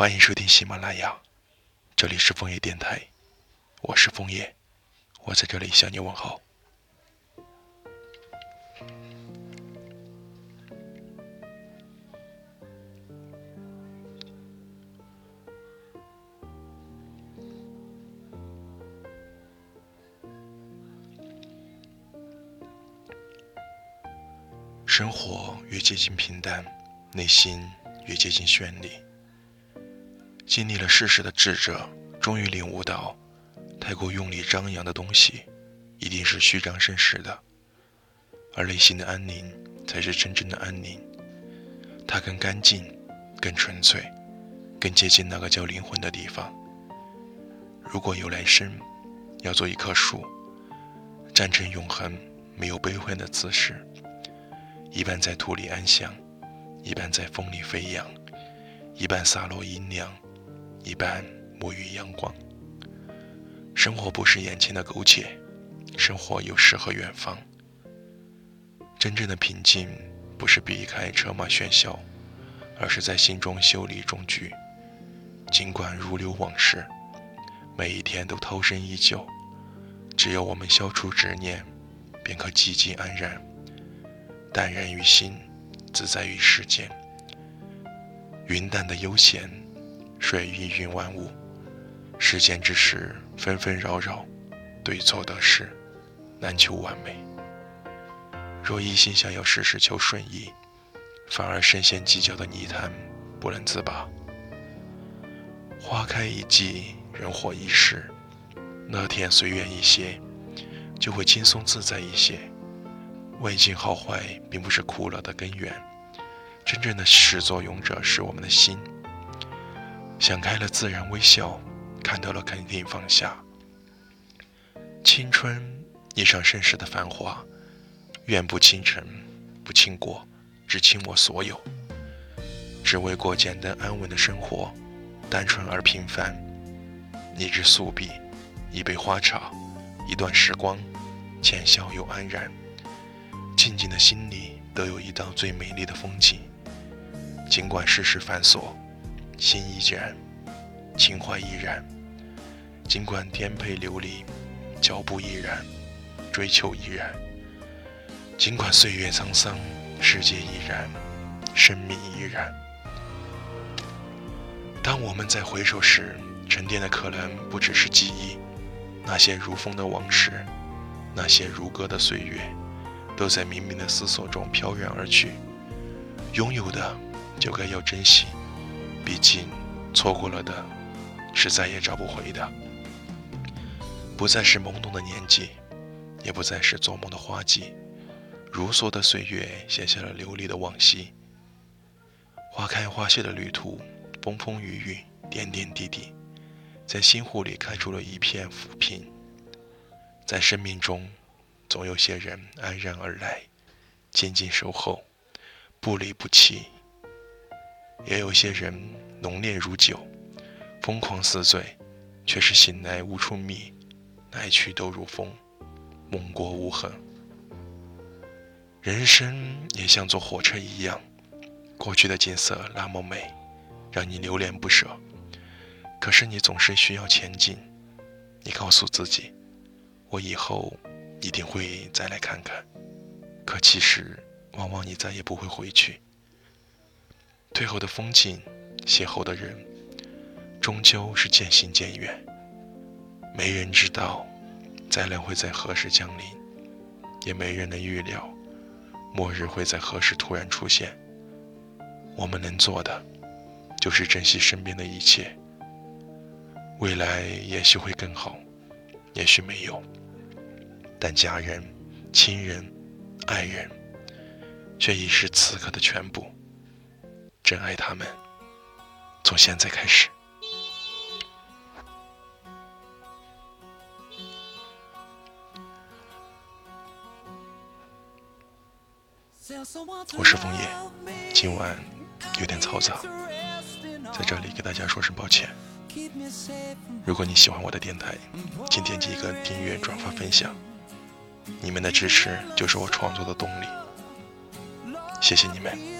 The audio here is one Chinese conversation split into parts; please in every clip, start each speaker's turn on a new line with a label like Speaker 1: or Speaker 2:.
Speaker 1: 欢迎收听喜马拉雅，这里是枫叶电台，我是枫叶，我在这里向你问好。生活越接近平淡，内心越接近绚丽。经历了世事的智者，终于领悟到，太过用力张扬的东西，一定是虚张声势的，而内心的安宁，才是真正的安宁。它更干净，更纯粹，更接近那个叫灵魂的地方。如果有来生，要做一棵树，站成永恒、没有悲欢的姿势，一半在土里安详，一半在风里飞扬，一半洒落阴凉。一半沐浴阳光。生活不是眼前的苟且，生活有诗和远方。真正的平静，不是避开车马喧嚣，而是在心中修理中居。尽管如流往事，每一天都涛声依旧。只要我们消除执念，便可寂静安然，淡然于心，自在于世间。云淡的悠闲。水氤氲万物，世间之事纷纷扰扰，对错得失，难求完美。若一心想要事事求顺意，反而深陷计较的泥潭，不能自拔。花开一季，人活一世，乐天随缘一些，就会轻松自在一些。外境好坏，并不是苦乐的根源，真正的始作俑者是我们的心。想开了，自然微笑；看到了，肯定放下。青春一场盛世的繁华，愿不倾城，不倾国，只倾我所有。只为过简单安稳的生活，单纯而平凡。一支素笔，一杯花茶，一段时光，浅笑又安然。静静的心里，都有一道最美丽的风景。尽管世事繁琐。心依然，情怀依然。尽管颠沛流离，脚步依然，追求依然。尽管岁月沧桑，世界依然，生命依然。当我们在回首时，沉淀的可能不只是记忆，那些如风的往事，那些如歌的岁月，都在冥冥的思索中飘然而去。拥有的，就该要珍惜。毕竟，错过了的，是再也找不回的。不再是懵懂的年纪，也不再是做梦的花季。如梭的岁月写下了流离的往昔。花开花谢的旅途，风风雨雨，点点滴滴，在心湖里开出了一片浮萍。在生命中，总有些人安然而来，静静守候，不离不弃。也有些人浓烈如酒，疯狂似醉，却是醒来无处觅，来去都如风，梦过无痕。人生也像坐火车一样，过去的景色那么美，让你留恋不舍。可是你总是需要前进，你告诉自己，我以后一定会再来看看。可其实，往往你再也不会回去。退后的风景，邂逅的人，终究是渐行渐远。没人知道灾难会在何时降临，也没人能预料末日会在何时突然出现。我们能做的，就是珍惜身边的一切。未来也许会更好，也许没有，但家人、亲人、爱人，却已是此刻的全部。真爱他们，从现在开始。我是枫叶，今晚有点嘈杂，在这里给大家说声抱歉。如果你喜欢我的电台，请点击一个订阅、转发、分享，你们的支持就是我创作的动力。谢谢你们。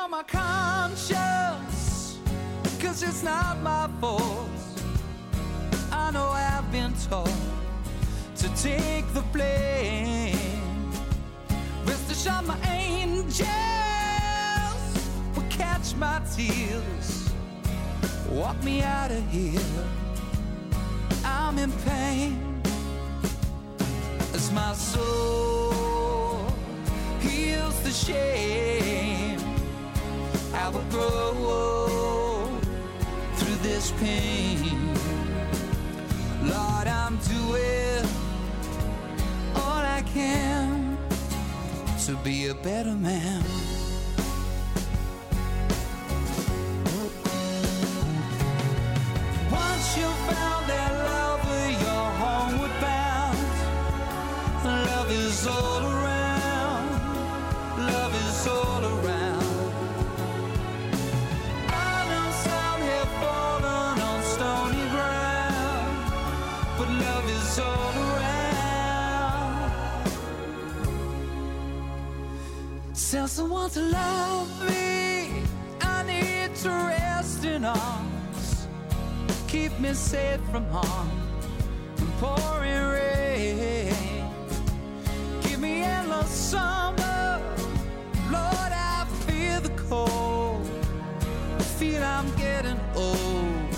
Speaker 2: Go on my conscience, cause it's not my fault. I know I've been told to take the blame. Rest assured, my angels will catch my tears, walk me out of here. I'm in pain as my soul heals the shame. I will grow through this pain. Lord, I'm doing all I can to be a better man. Once you found that lover, you're homeward bound. Love is all someone to love me. I need to rest in arms. Keep me safe from harm and pouring rain. Give me endless summer. Lord, I feel the cold. I feel I'm getting old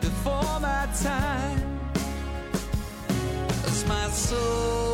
Speaker 2: before my time. As my soul